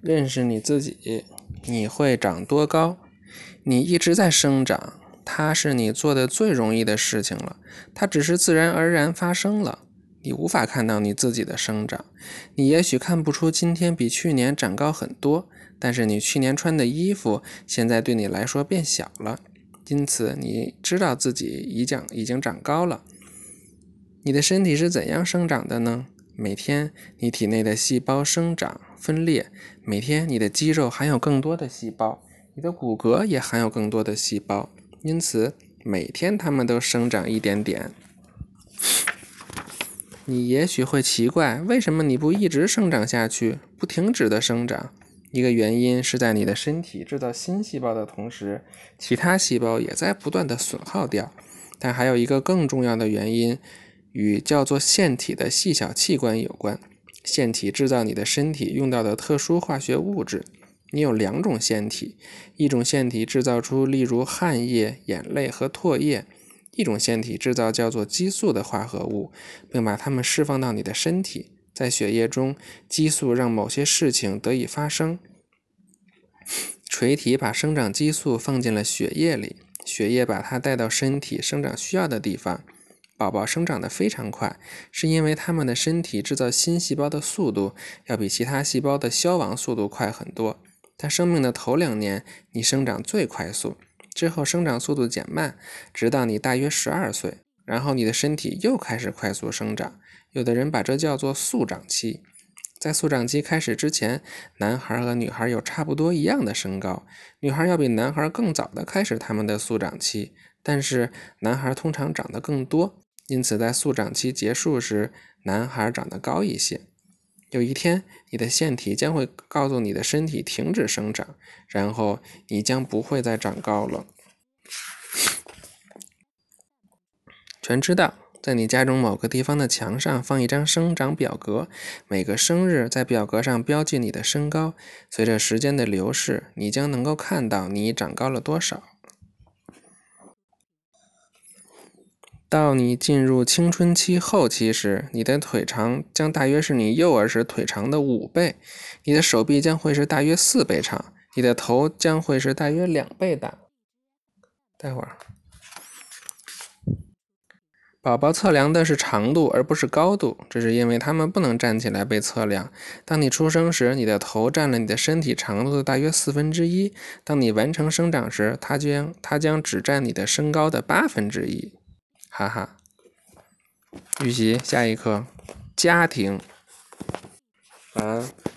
认识你自己，你会长多高？你一直在生长，它是你做的最容易的事情了，它只是自然而然发生了。你无法看到你自己的生长，你也许看不出今天比去年长高很多，但是你去年穿的衣服现在对你来说变小了，因此你知道自己已长已经长高了。你的身体是怎样生长的呢？每天你体内的细胞生长分裂，每天你的肌肉含有更多的细胞，你的骨骼也含有更多的细胞，因此每天它们都生长一点点。你也许会奇怪，为什么你不一直生长下去，不停止的生长？一个原因是在你的身体制造新细胞的同时，其他细胞也在不断的损耗掉。但还有一个更重要的原因，与叫做腺体的细小器官有关。腺体制造你的身体用到的特殊化学物质。你有两种腺体，一种腺体制造出例如汗液、眼泪和唾液。一种腺体制造叫做激素的化合物，并把它们释放到你的身体。在血液中，激素让某些事情得以发生。垂体把生长激素放进了血液里，血液把它带到身体生长需要的地方。宝宝生长得非常快，是因为他们的身体制造新细胞的速度要比其他细胞的消亡速度快很多。在生命的头两年，你生长最快速。之后生长速度减慢，直到你大约十二岁，然后你的身体又开始快速生长。有的人把这叫做速长期。在速长期开始之前，男孩和女孩有差不多一样的身高，女孩要比男孩更早的开始他们的速长期，但是男孩通常长得更多，因此在速长期结束时，男孩长得高一些。有一天，你的腺体将会告诉你的身体停止生长，然后你将不会再长高了。全知道，在你家中某个地方的墙上放一张生长表格，每个生日在表格上标记你的身高。随着时间的流逝，你将能够看到你长高了多少。到你进入青春期后期时，你的腿长将大约是你幼儿时腿长的五倍，你的手臂将会是大约四倍长，你的头将会是大约两倍大。待会儿，宝宝测量的是长度而不是高度，这是因为他们不能站起来被测量。当你出生时，你的头占了你的身体长度的大约四分之一；当你完成生长时，它将它将只占你的身高的八分之一。哈哈，预习下一课，家庭，晚安。